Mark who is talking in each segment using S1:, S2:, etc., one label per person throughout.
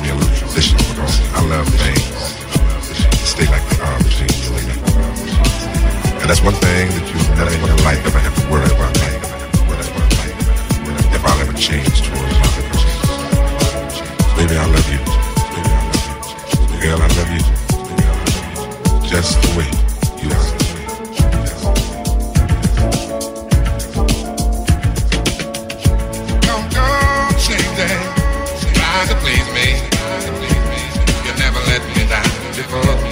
S1: I love and that's one thing that you in life ever have to worry about. If I'll ever change towards you. Baby, I love you. Girl, I love you. Just the way take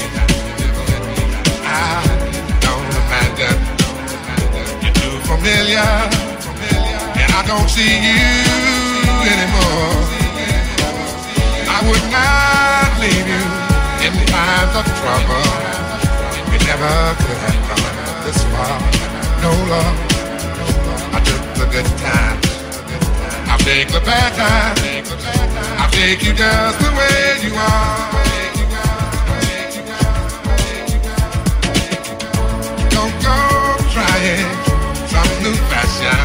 S1: the spot. No love. I took the good time. I make the bad times. I'll take you just the way you are. Don't trying some new fashion.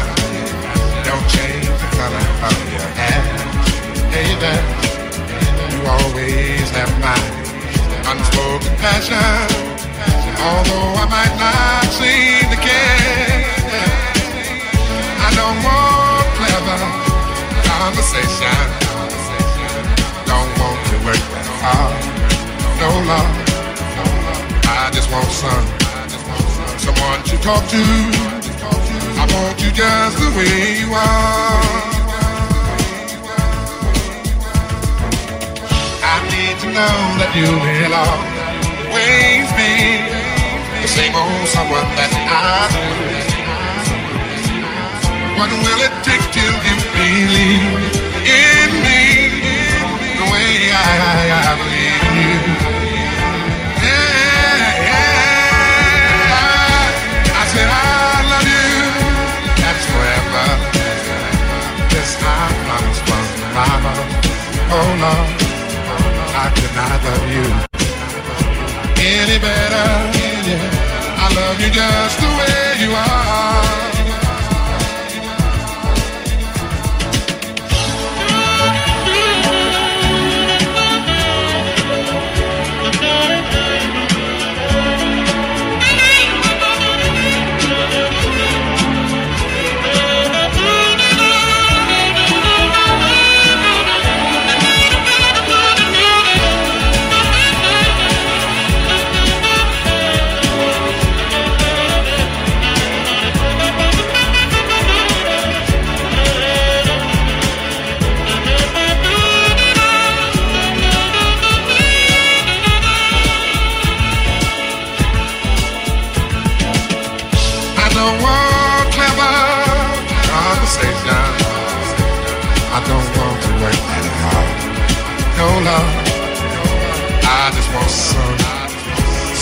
S1: Don't change the color of your hair. There, you always have my unspoken passion. Although I might not seem to care. I don't want clever conversation. Don't want to work that hard. No love. I just want some someone to talk to. I want you just the way you are. I need to know that you will always be the same old someone that I do. What will it take till you believe in me the way I, I believe Oh Lord, I could not love you any better. I love you just the way you are.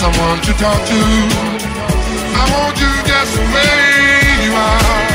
S2: Someone to talk to. I want you just the way you are.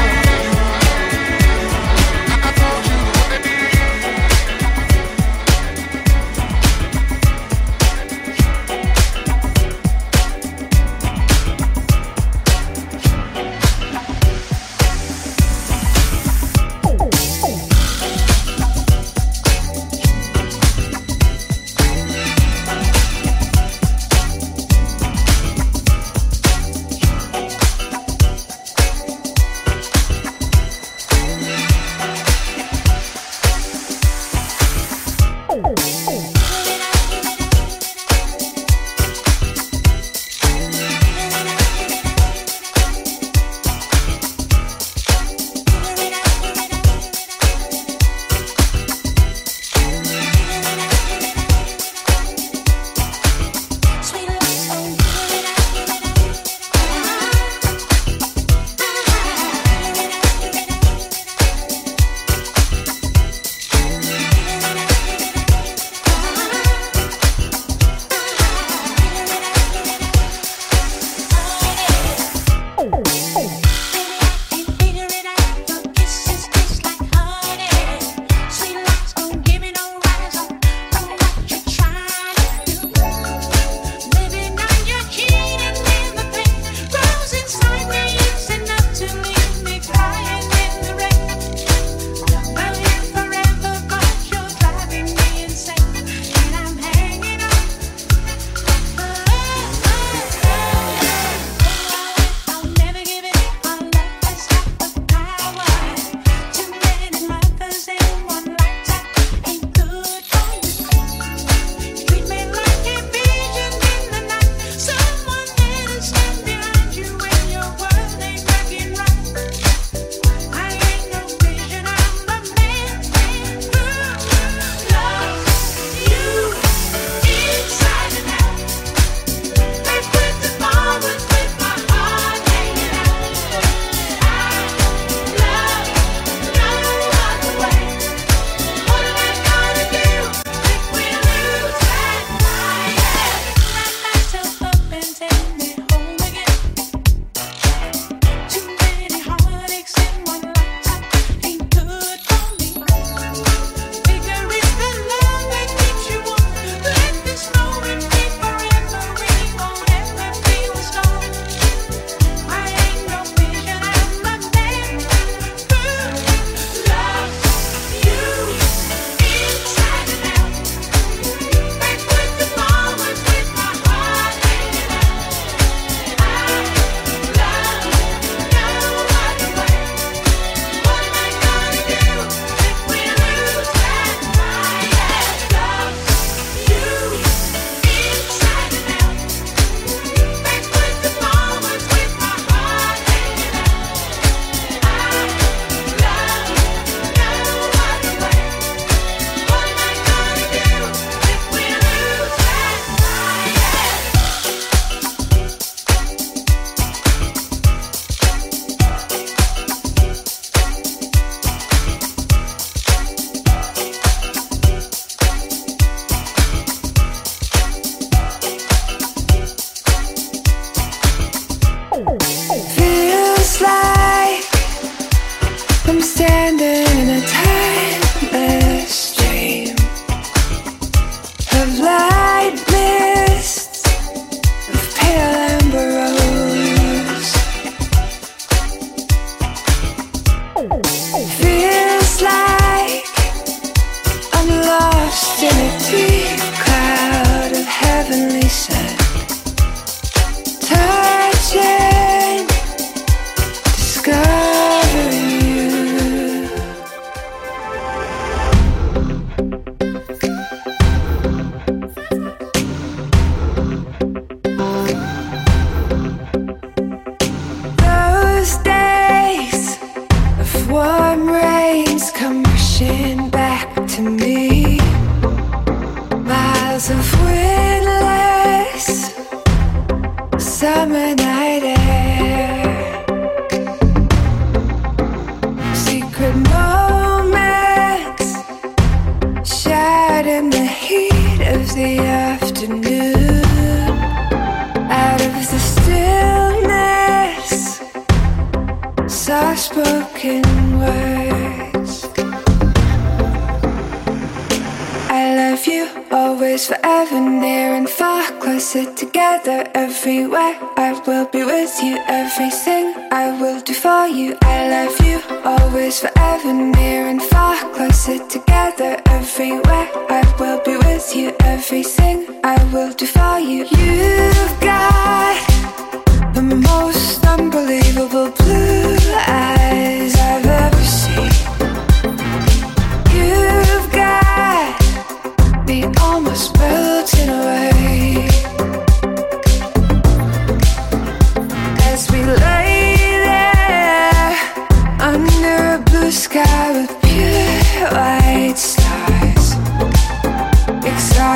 S3: Feels like I'm lost in it.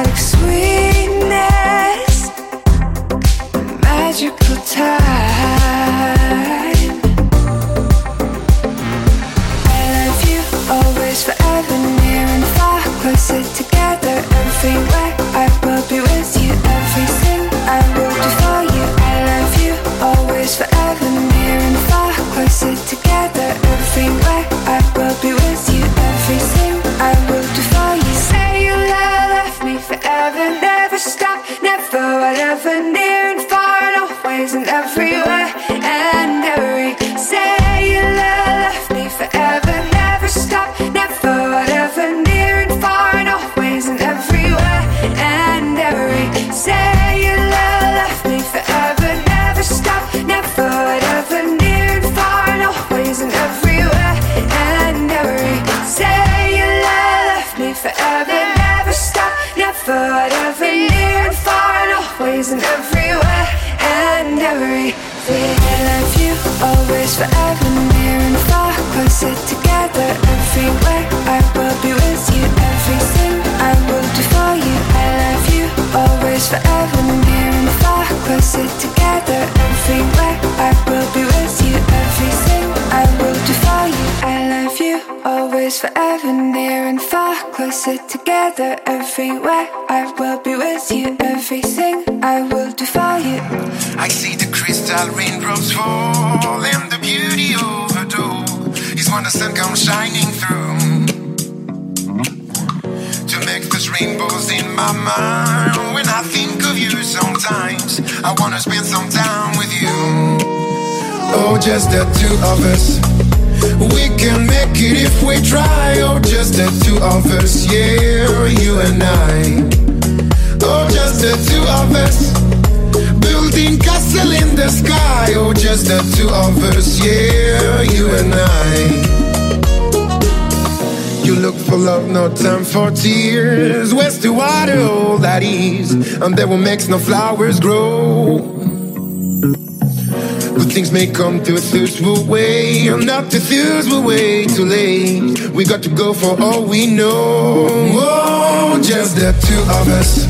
S3: Sweetness Oh, just the two of us. We can make it if we try. Oh, just the two of us, yeah, you and I. Oh, just the two of us. Building castle in the sky. Oh, just the two of us, yeah, you and I. You look for love, no time for tears. Where's the water, all that is? And there will make no flowers grow. Good things may come to a thirstful way. I'm not to thirstful way too late. We got to go for all we know. Oh, just the two of us.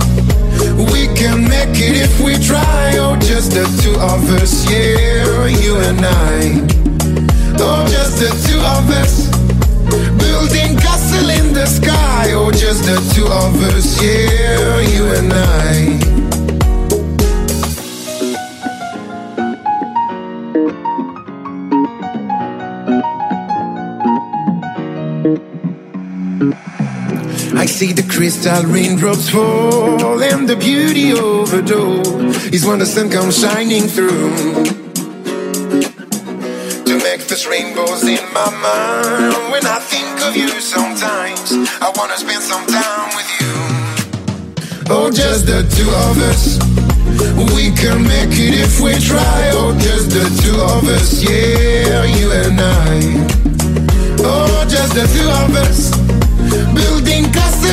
S3: We can make it if we try. Oh, just the two of us, yeah, you and I. Oh, just the two of us. Building castle in the sky. Oh, just the two of us, yeah, you and I. crystal raindrops fall and the beauty overdose is when the sun comes shining through to make those rainbows in my mind. When I think of you, sometimes I wanna spend some time with you. Oh, just the two of us. We can make it if we try. Oh, just the two of us, yeah, you and I. Oh, just the two of us. Castle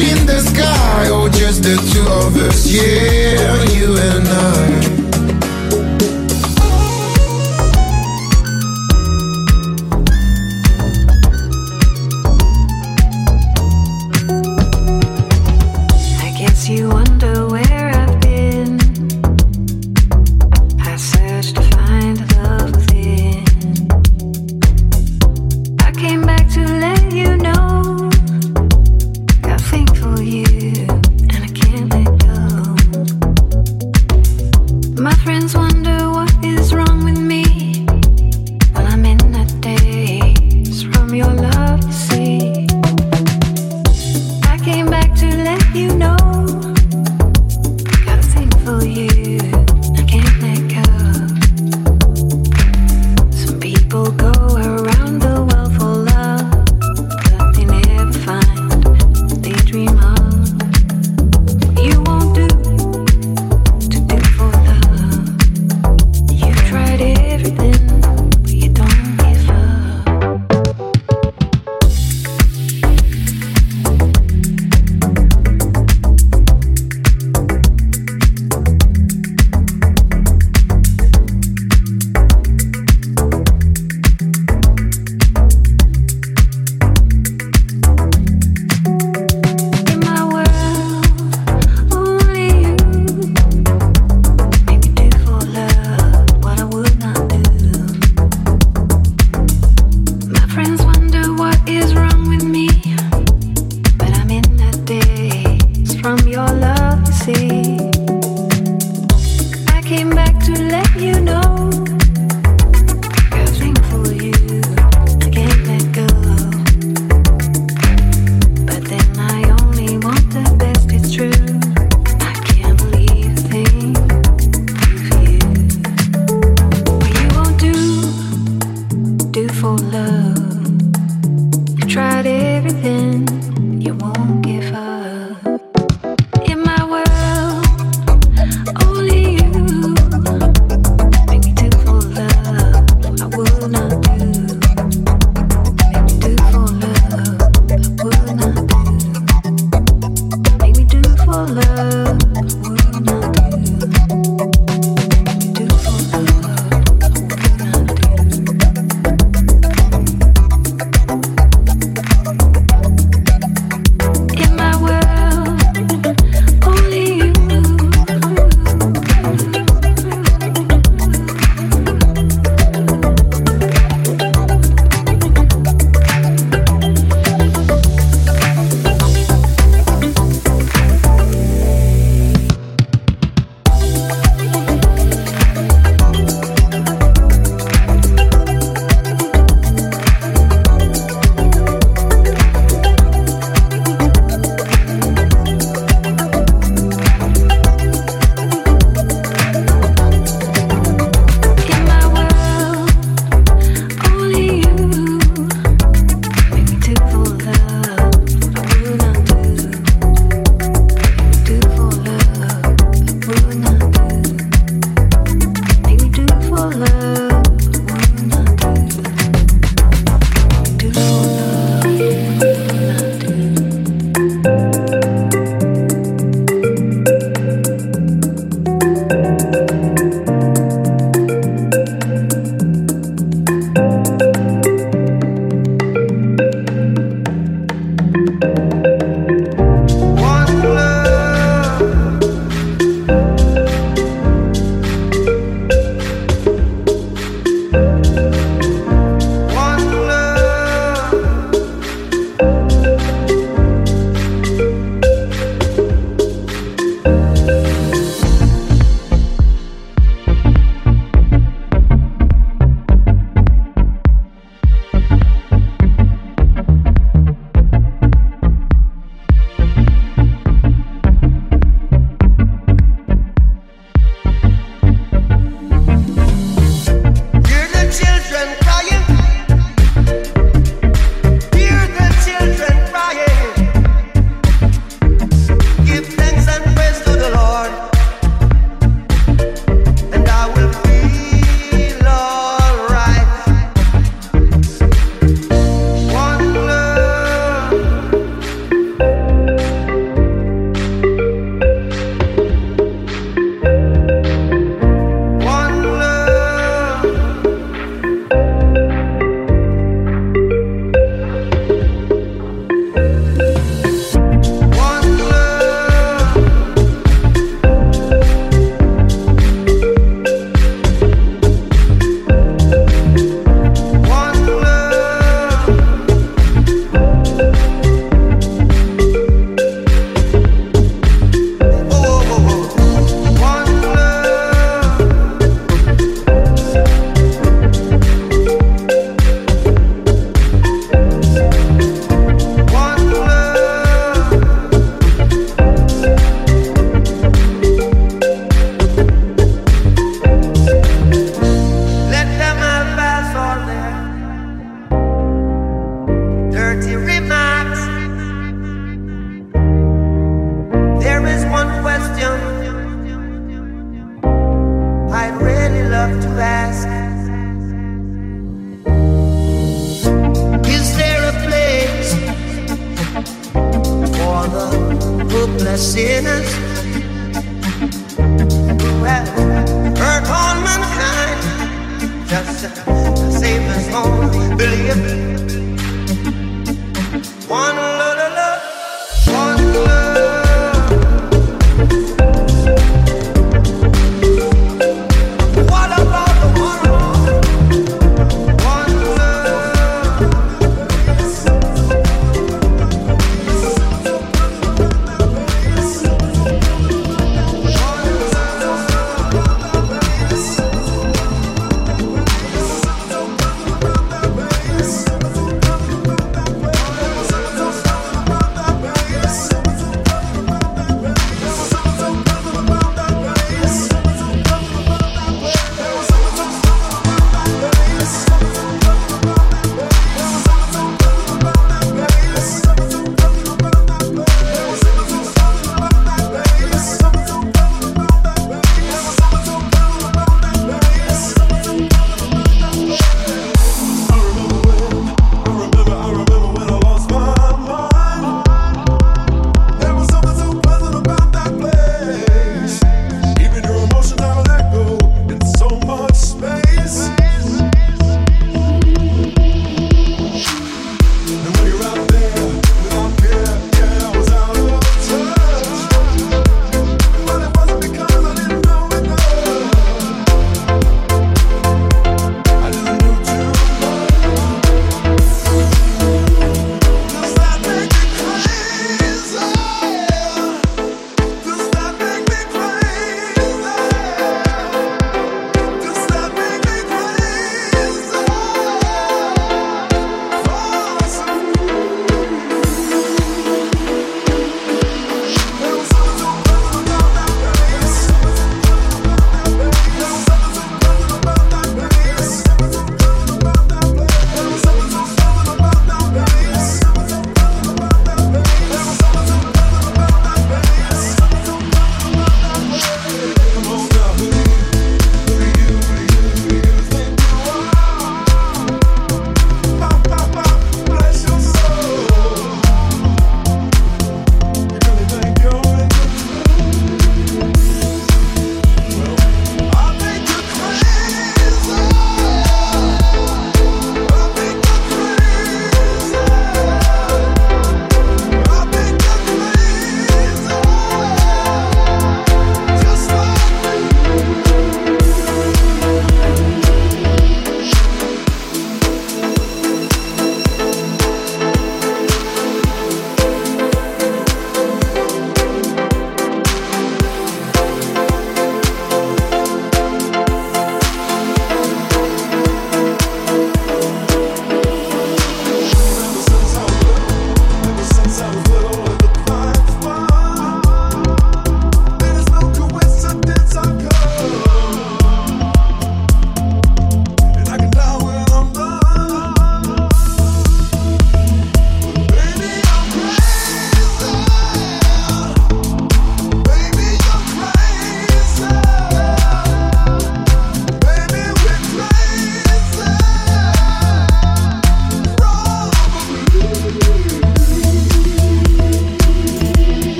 S3: in the sky. or just the two of us, yeah, you and I.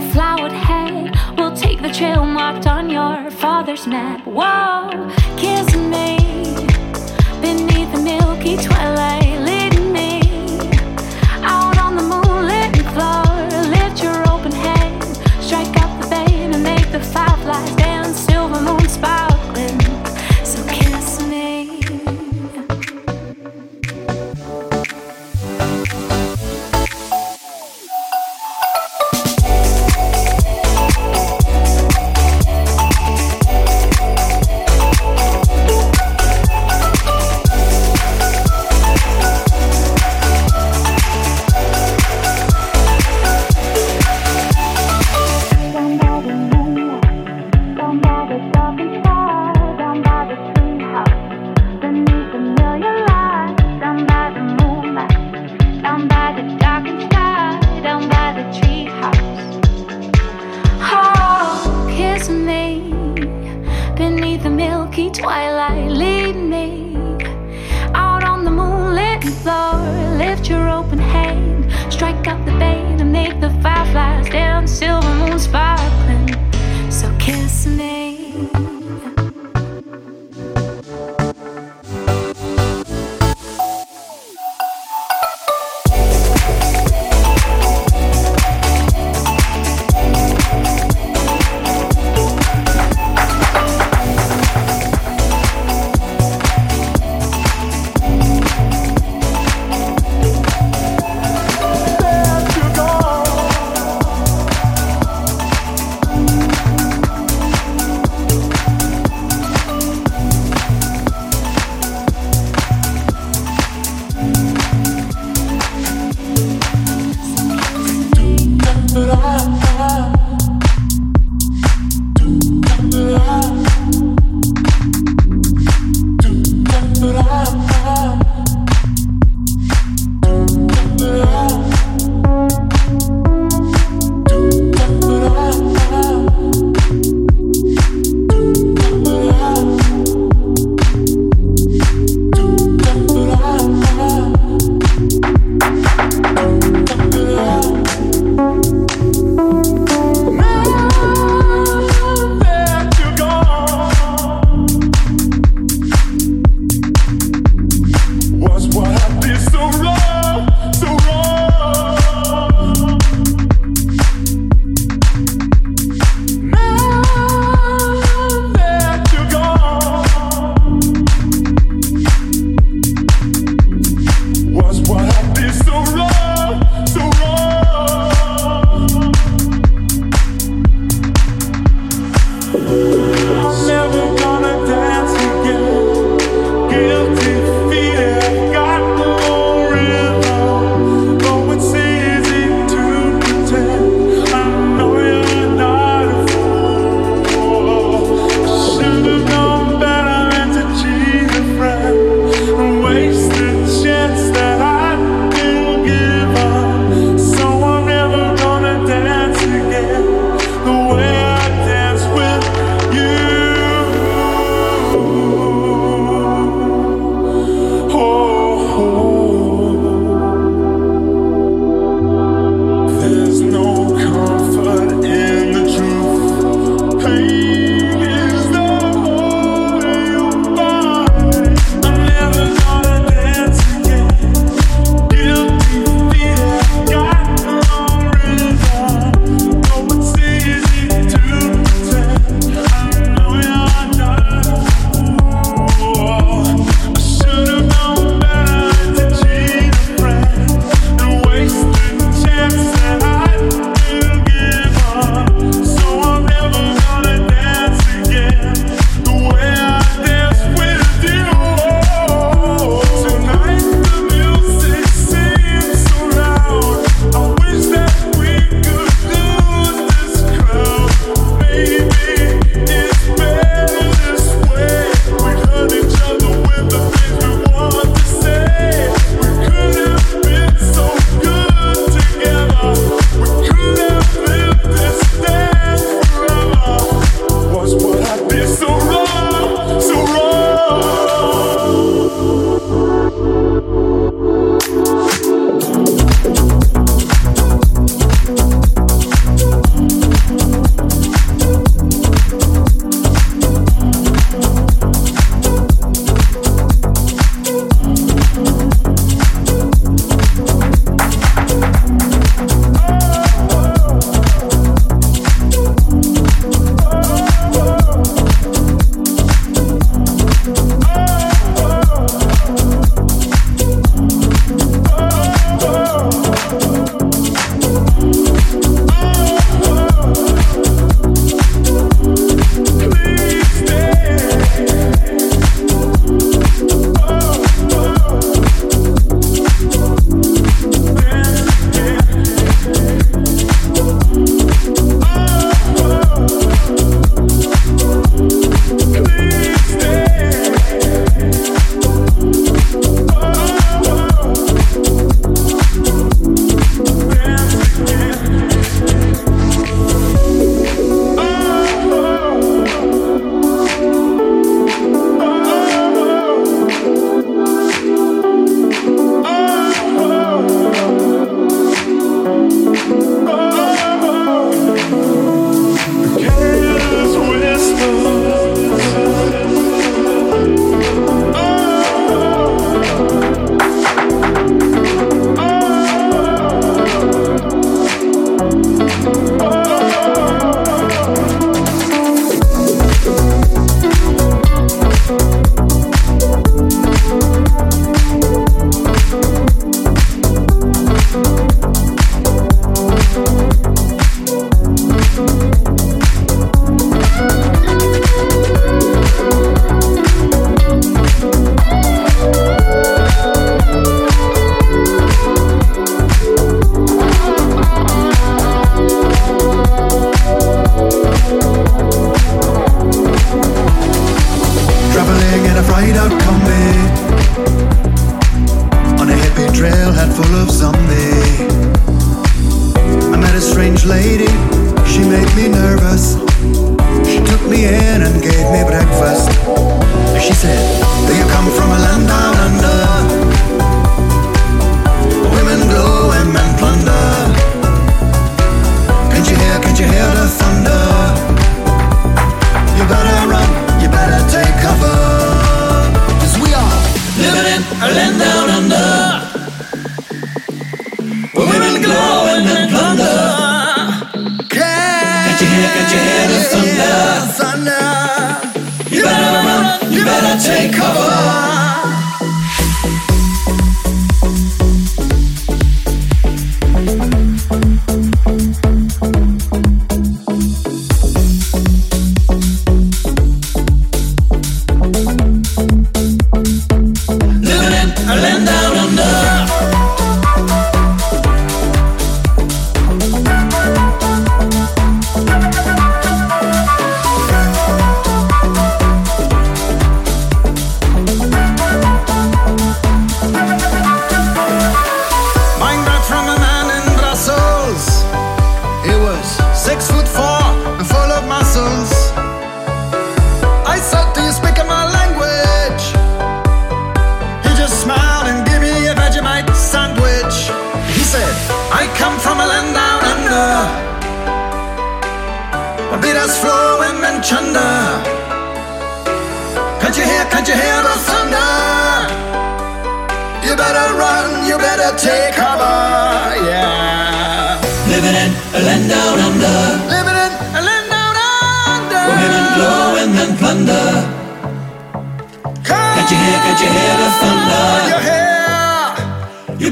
S4: your flowered head. We'll
S5: take the trail marked on your father's map. Whoa, kiss me beneath the milky twilight.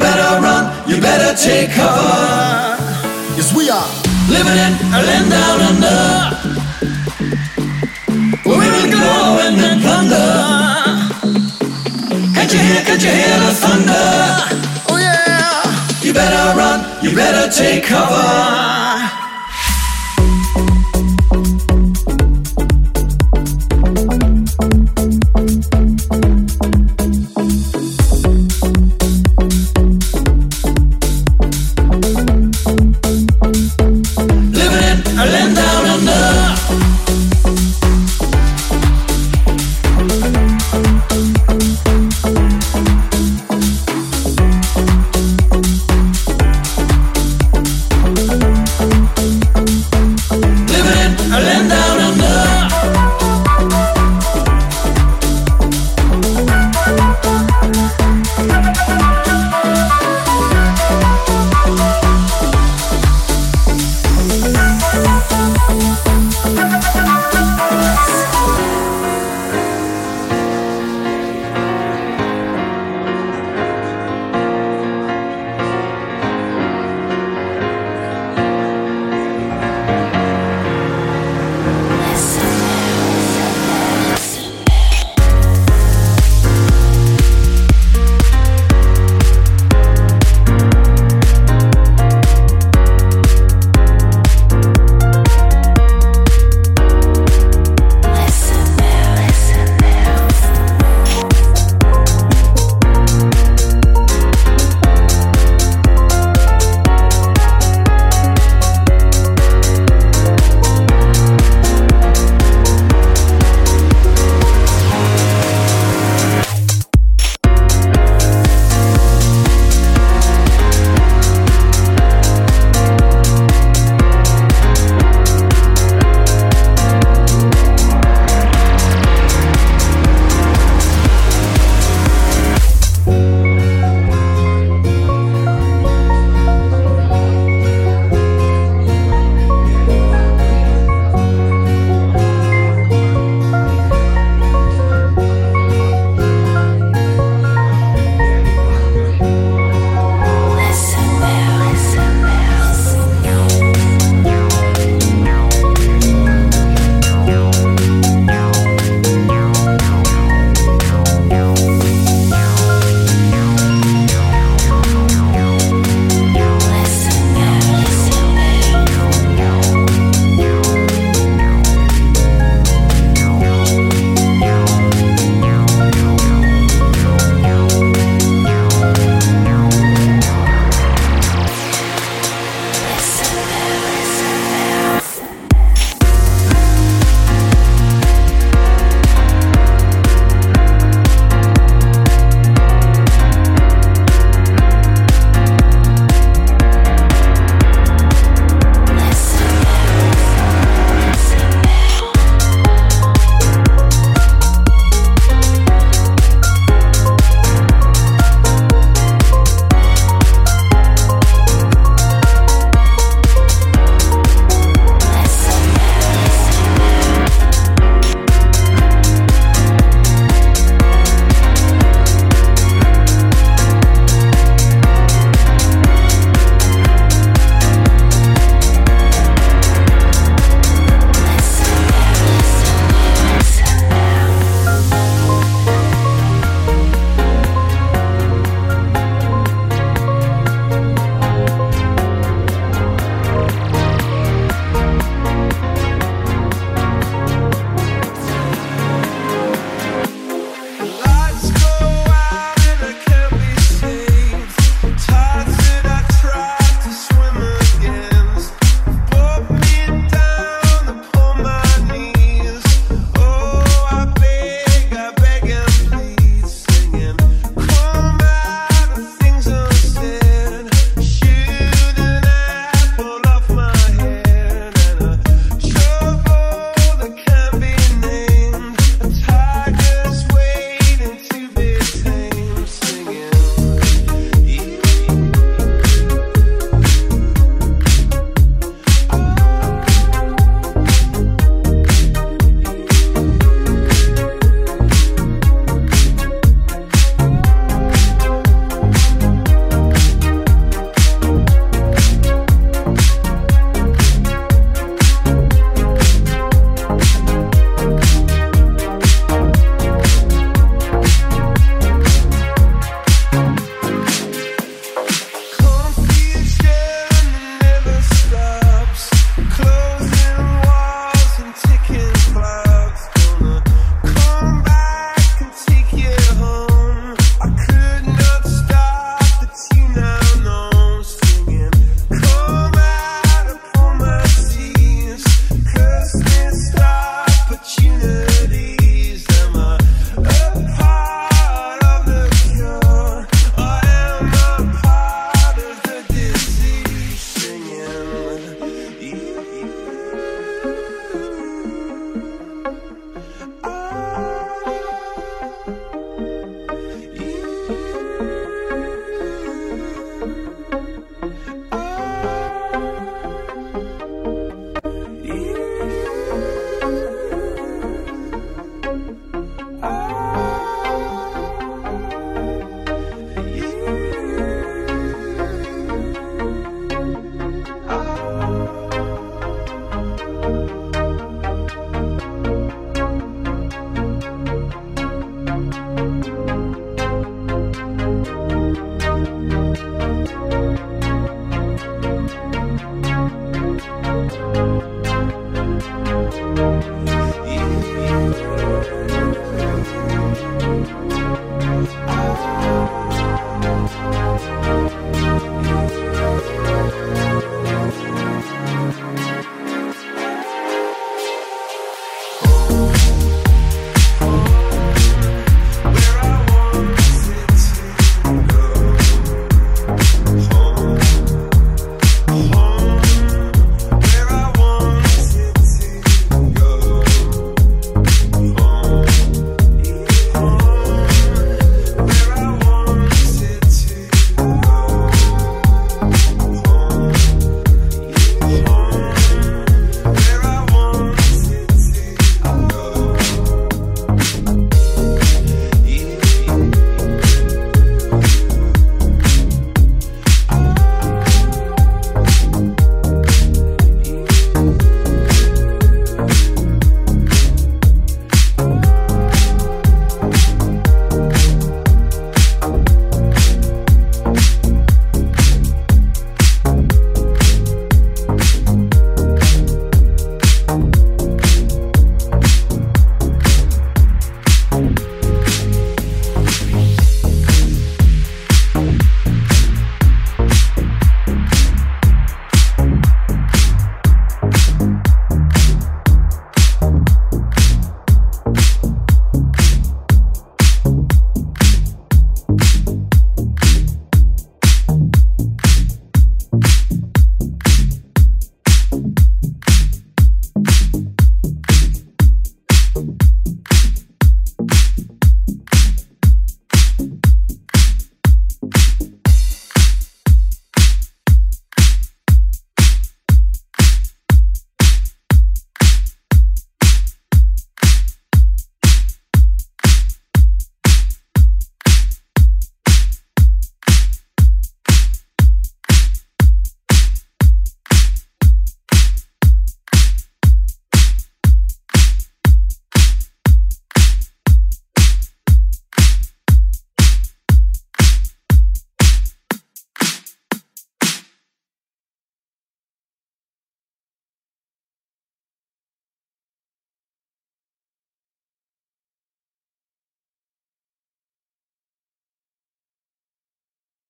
S6: better run, you better take cover. Yes, we are living in a land down under. Where we will go and then plunder. Can't you hear, can't you hear the thunder? Oh yeah! You better run, you better take cover.